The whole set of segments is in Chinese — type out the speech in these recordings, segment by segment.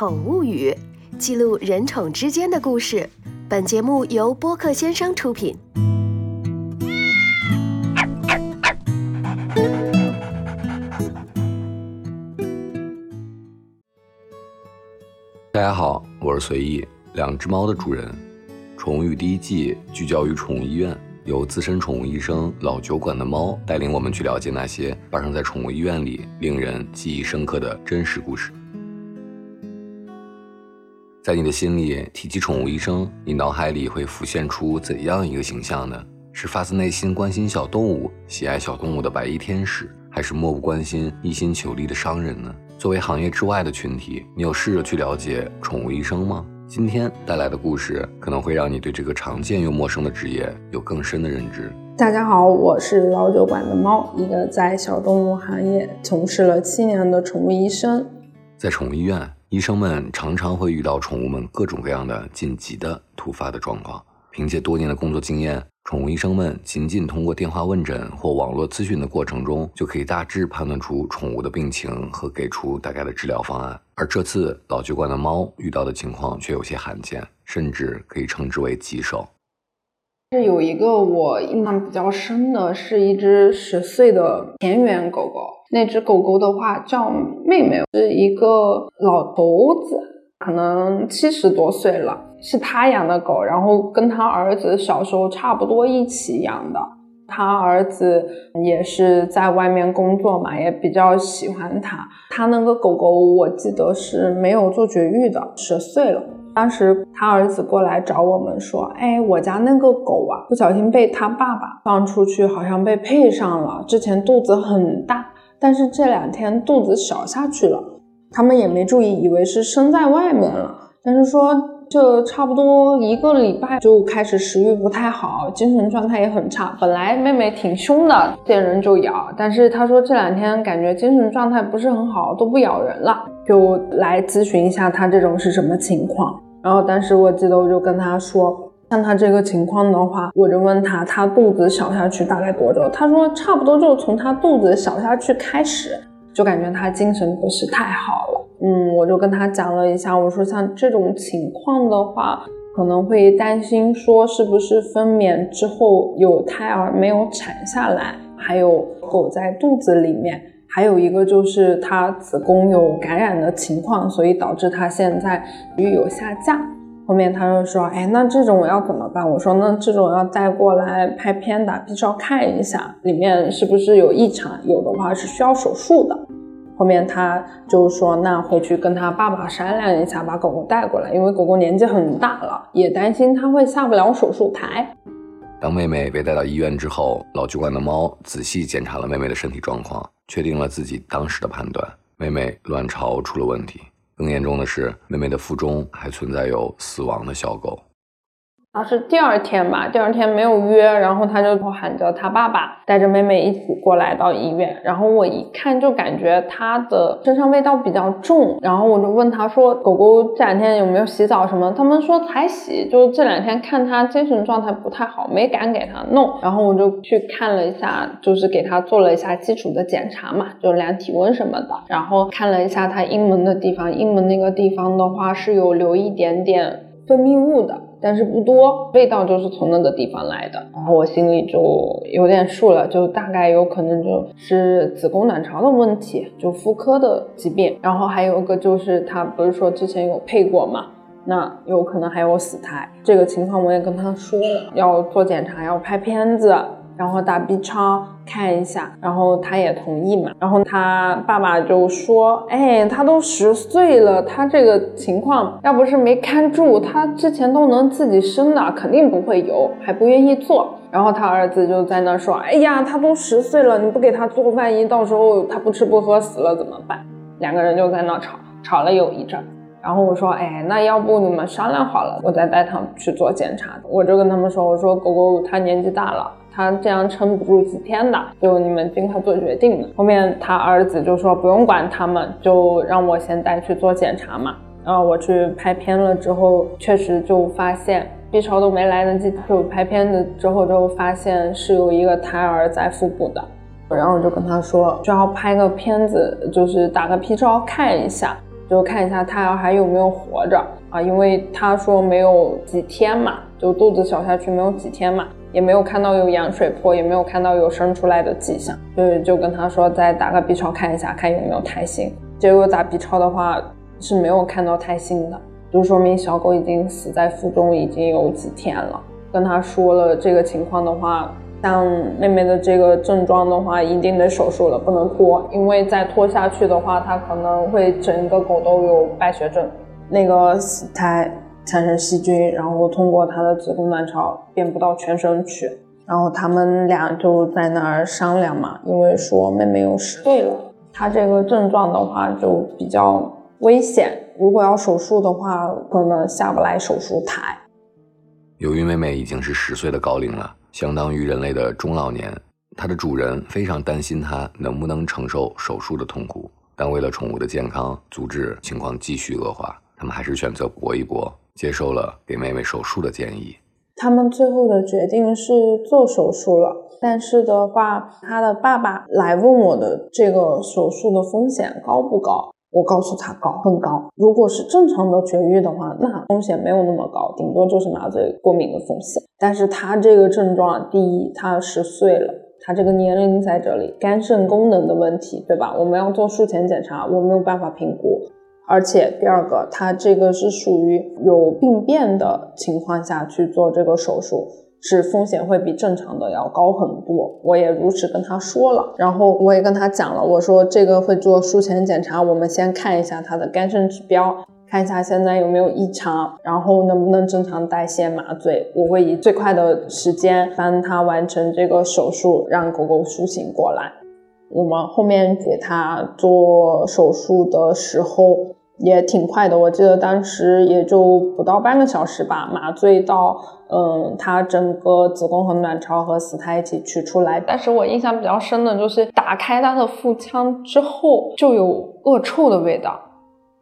宠物语》，记录人宠之间的故事。本节目由播客先生出品。大家好，我是随意，两只猫的主人。宠物语第一季聚焦于宠物医院。由资深宠物医生老酒馆的猫带领我们去了解那些发生在宠物医院里令人记忆深刻的真实故事。在你的心里提起宠物医生，你脑海里会浮现出怎样一个形象呢？是发自内心关心小动物、喜爱小动物的白衣天使，还是漠不关心、一心求利的商人呢？作为行业之外的群体，你有试着去了解宠物医生吗？今天带来的故事可能会让你对这个常见又陌生的职业有更深的认知。大家好，我是老酒馆的猫，一个在小动物行业从事了七年的宠物医生。在宠物医院，医生们常常会遇到宠物们各种各样的紧急的突发的状况，凭借多年的工作经验。宠物医生们仅仅通过电话问诊或网络咨询的过程中，就可以大致判断出宠物的病情和给出大概的治疗方案。而这次老酒馆的猫遇到的情况却有些罕见，甚至可以称之为棘手。是有一个我印象比较深的，是一只十岁的田园狗狗。那只狗狗的话叫妹妹，是一个老头子，可能七十多岁了。是他养的狗，然后跟他儿子小时候差不多一起养的。他儿子也是在外面工作嘛，也比较喜欢他。他那个狗狗我记得是没有做绝育的，十岁了。当时他儿子过来找我们说：“哎，我家那个狗啊，不小心被他爸爸放出去，好像被配上了。之前肚子很大，但是这两天肚子小下去了。他们也没注意，以为是生在外面了。但是说。”这差不多一个礼拜就开始食欲不太好，精神状态也很差。本来妹妹挺凶的，见人就咬，但是她说这两天感觉精神状态不是很好，都不咬人了，就来咨询一下她这种是什么情况。然后当时我记得我就跟她说，像她这个情况的话，我就问她，她肚子小下去大概多久？她说差不多就从她肚子小下去开始，就感觉她精神不是太好了。嗯，我就跟他讲了一下，我说像这种情况的话，可能会担心说是不是分娩之后有胎儿没有产下来，还有狗在肚子里面，还有一个就是他子宫有感染的情况，所以导致他现在育有下降。后面他就说，哎，那这种我要怎么办？我说那这种要带过来拍片打 B 超看一下，里面是不是有异常，有的话是需要手术的。后面他就说，那回去跟他爸爸商量一下，把狗狗带过来，因为狗狗年纪很大了，也担心它会下不了手术台。当妹妹被带到医院之后，老酒馆的猫仔细检查了妹妹的身体状况，确定了自己当时的判断：妹妹卵巢出了问题。更严重的是，妹妹的腹中还存在有死亡的小狗。啊，是第二天吧？第二天没有约，然后他就喊着他爸爸带着妹妹一起过来到医院。然后我一看就感觉他的身上味道比较重，然后我就问他说：“狗狗这两天有没有洗澡什么？”他们说才洗，就这两天看他精神状态不太好，没敢给他弄。然后我就去看了一下，就是给他做了一下基础的检查嘛，就量体温什么的。然后看了一下他阴门的地方，阴门那个地方的话是有留一点点分泌物的。但是不多，味道就是从那个地方来的，然后我心里就有点数了，就大概有可能就是子宫卵巢的问题，就妇科的疾病。然后还有一个就是他不是说之前有配过嘛，那有可能还有死胎。这个情况我也跟他说了，要做检查，要拍片子。然后打 B 超看一下，然后他也同意嘛。然后他爸爸就说：“哎，他都十岁了，他这个情况要不是没看住，他之前都能自己生的，肯定不会有，还不愿意做。”然后他儿子就在那说：“哎呀，他都十岁了，你不给他做，万一到时候他不吃不喝死了怎么办？”两个人就在那吵，吵了有一阵。然后我说：“哎，那要不你们商量好了，我再带他们去做检查。”我就跟他们说：“我说狗狗它年纪大了。”他这样撑不住几天的，就你们尽快做决定。后面他儿子就说不用管他们，就让我先带去做检查嘛。然后我去拍片了之后，确实就发现 B 超都没来得及，就拍片子之后就发现是有一个胎儿在腹部的。然后我就跟他说，就要拍个片子，就是打个 B 超看一下。就看一下胎儿还有没有活着啊，因为他说没有几天嘛，就肚子小下去没有几天嘛，也没有看到有羊水破，也没有看到有生出来的迹象，所以就跟他说再打个 B 超看一下，看有没有胎心。结果打 B 超的话是没有看到胎心的，就说明小狗已经死在腹中已经有几天了。跟他说了这个情况的话。像妹妹的这个症状的话，一定得手术了，不能拖，因为再拖下去的话，它可能会整个狗都有败血症，那个死胎产生细菌，然后通过它的子宫卵巢遍布到全身去，然后他们俩就在那儿商量嘛，因为说妹妹有十岁了，她这个症状的话就比较危险，如果要手术的话，可能下不来手术台。由于妹妹已经是十岁的高龄了。相当于人类的中老年，它的主人非常担心它能不能承受手术的痛苦，但为了宠物的健康，阻止情况继续恶化，他们还是选择搏一搏，接受了给妹妹手术的建议。他们最后的决定是做手术了，但是的话，他的爸爸来问我的这个手术的风险高不高？我告诉他高很高，如果是正常的绝育的话，那风险没有那么高，顶多就是麻醉过敏的风险。但是他这个症状，第一，他十岁了，他这个年龄在这里，肝肾功能的问题，对吧？我们要做术前检查，我没有办法评估。而且第二个，他这个是属于有病变的情况下去做这个手术。是风险会比正常的要高很多，我也如实跟他说了，然后我也跟他讲了，我说这个会做术前检查，我们先看一下他的肝肾指标，看一下现在有没有异常，然后能不能正常代谢麻醉，我会以最快的时间帮他完成这个手术，让狗狗苏醒过来。我们后面给他做手术的时候。也挺快的，我记得当时也就不到半个小时吧，麻醉到，嗯，他整个子宫和卵巢和死胎一起取出来。但是我印象比较深的就是打开他的腹腔之后就有恶臭的味道，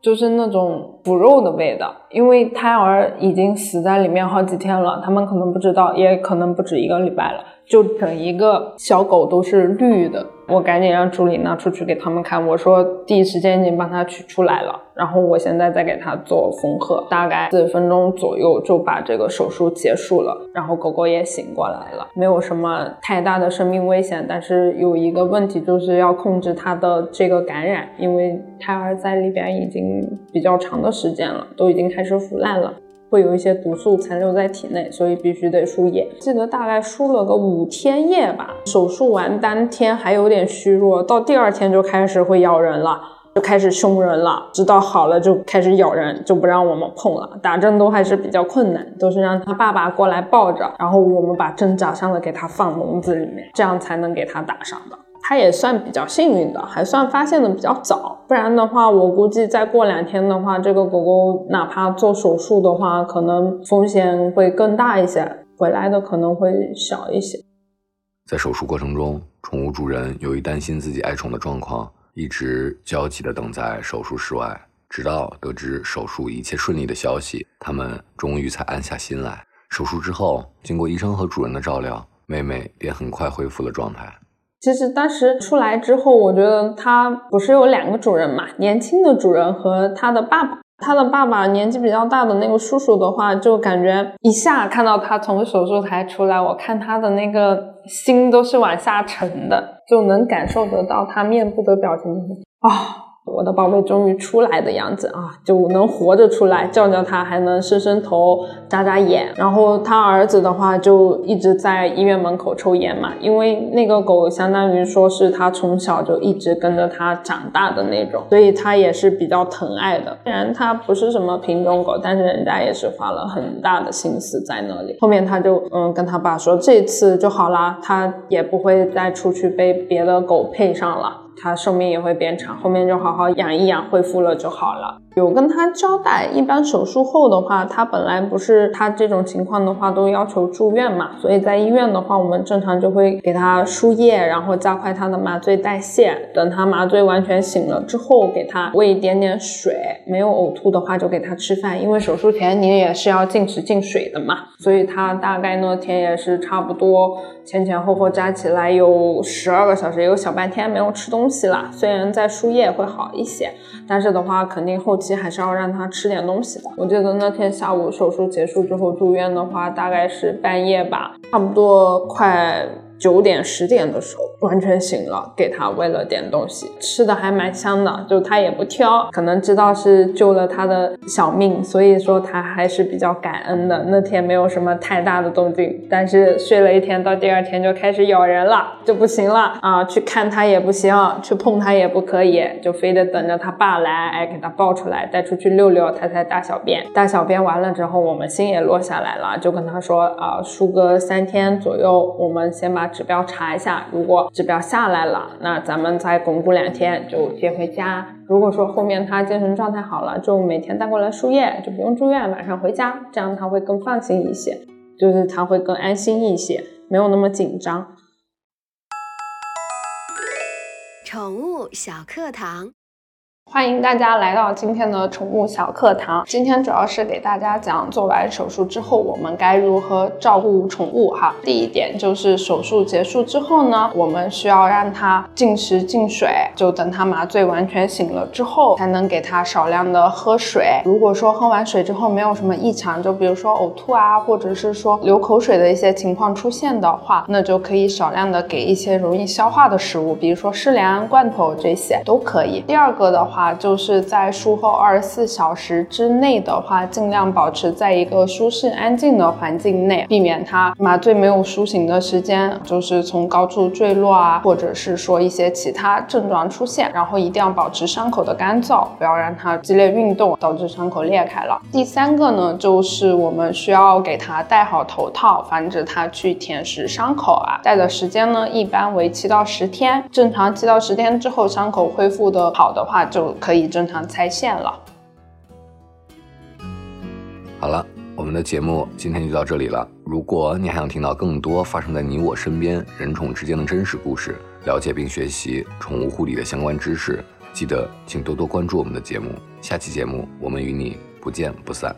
就是那种腐肉的味道，因为胎儿已经死在里面好几天了，他们可能不知道，也可能不止一个礼拜了。就整一个小狗都是绿的，我赶紧让助理拿出去给他们看。我说第一时间已经帮它取出来了，然后我现在再给它做缝合，大概四十分钟左右就把这个手术结束了。然后狗狗也醒过来了，没有什么太大的生命危险。但是有一个问题就是要控制它的这个感染，因为胎儿在里边已经比较长的时间了，都已经开始腐烂了。会有一些毒素残留在体内，所以必须得输液。记得大概输了个五天液吧。手术完当天还有点虚弱，到第二天就开始会咬人了，就开始凶人了。直到好了就开始咬人，就不让我们碰了。打针都还是比较困难，都是让他爸爸过来抱着，然后我们把针扎上了，给他放笼子里面，这样才能给他打上的。他也算比较幸运的，还算发现的比较早，不然的话，我估计再过两天的话，这个狗狗哪怕做手术的话，可能风险会更大一些，回来的可能会小一些。在手术过程中，宠物主人由于担心自己爱宠的状况，一直焦急地等在手术室外，直到得知手术一切顺利的消息，他们终于才安下心来。手术之后，经过医生和主人的照料，妹妹也很快恢复了状态。其实当时出来之后，我觉得他不是有两个主人嘛，年轻的主人和他的爸爸。他的爸爸年纪比较大的那个叔叔的话，就感觉一下看到他从手术台出来，我看他的那个心都是往下沉的，就能感受得到他面部的表情啊。我的宝贝终于出来的样子啊，就能活着出来，叫叫他还能伸伸头、眨眨眼。然后他儿子的话就一直在医院门口抽烟嘛，因为那个狗相当于说是他从小就一直跟着他长大的那种，所以他也是比较疼爱的。虽然他不是什么品种狗，但是人家也是花了很大的心思在那里。后面他就嗯跟他爸说，这次就好啦，他也不会再出去被别的狗配上了。它寿命也会变长，后面就好好养一养，恢复了就好了。有跟他交代，一般手术后的话，他本来不是他这种情况的话，都要求住院嘛，所以在医院的话，我们正常就会给他输液，然后加快他的麻醉代谢。等他麻醉完全醒了之后，给他喂一点点水，没有呕吐的话，就给他吃饭。因为手术前你也是要禁食禁水的嘛，所以他大概那天也是差不多前前后后加起来有十二个小时，有小半天没有吃东。东西啦。虽然在输液会好一些，但是的话，肯定后期还是要让他吃点东西的。我记得那天下午手术结束之后住院的话，大概是半夜吧，差不多快。九点十点的时候完全醒了，给他喂了点东西，吃的还蛮香的，就他也不挑，可能知道是救了他的小命，所以说他还是比较感恩的。那天没有什么太大的动静，但是睡了一天，到第二天就开始咬人了，就不行了啊！去看他也不行，去碰他也不可以，就非得等着他爸来，哎，给他抱出来带出去溜溜，他才大小便。大小便完了之后，我们心也落下来了，就跟他说啊，输个三天左右，我们先把。指标查一下，如果指标下来了，那咱们再巩固两天就接回家。如果说后面他精神状态好了，就每天带过来输液，就不用住院，晚上回家，这样他会更放心一些，就是他会更安心一些，没有那么紧张。宠物小课堂。欢迎大家来到今天的宠物小课堂。今天主要是给大家讲做完手术之后我们该如何照顾宠物哈。第一点就是手术结束之后呢，我们需要让它进食进水，就等它麻醉完全醒了之后，才能给它少量的喝水。如果说喝完水之后没有什么异常，就比如说呕吐啊，或者是说流口水的一些情况出现的话，那就可以少量的给一些容易消化的食物，比如说湿粮、罐头这些都可以。第二个的话。啊，就是在术后二十四小时之内的话，尽量保持在一个舒适安静的环境内，避免它麻醉没有苏醒的时间，就是从高处坠落啊，或者是说一些其他症状出现。然后一定要保持伤口的干燥，不要让它激烈运动导致伤口裂开了。第三个呢，就是我们需要给它戴好头套，防止它去舔食伤口啊。戴的时间呢，一般为七到十天，正常七到十天之后，伤口恢复的好的话就可以正常拆线了。好了，我们的节目今天就到这里了。如果你还想听到更多发生在你我身边人宠之间的真实故事，了解并学习宠物护理的相关知识，记得请多多关注我们的节目。下期节目我们与你不见不散。